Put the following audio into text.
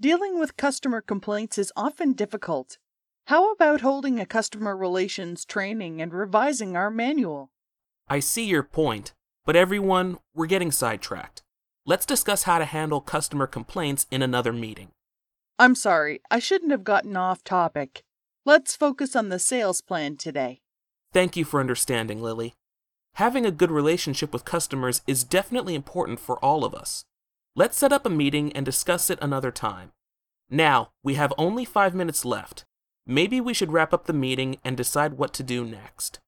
Dealing with customer complaints is often difficult. How about holding a customer relations training and revising our manual? I see your point, but everyone, we're getting sidetracked. Let's discuss how to handle customer complaints in another meeting. I'm sorry, I shouldn't have gotten off topic. Let's focus on the sales plan today. Thank you for understanding, Lily. Having a good relationship with customers is definitely important for all of us. Let's set up a meeting and discuss it another time. Now, we have only five minutes left. Maybe we should wrap up the meeting and decide what to do next.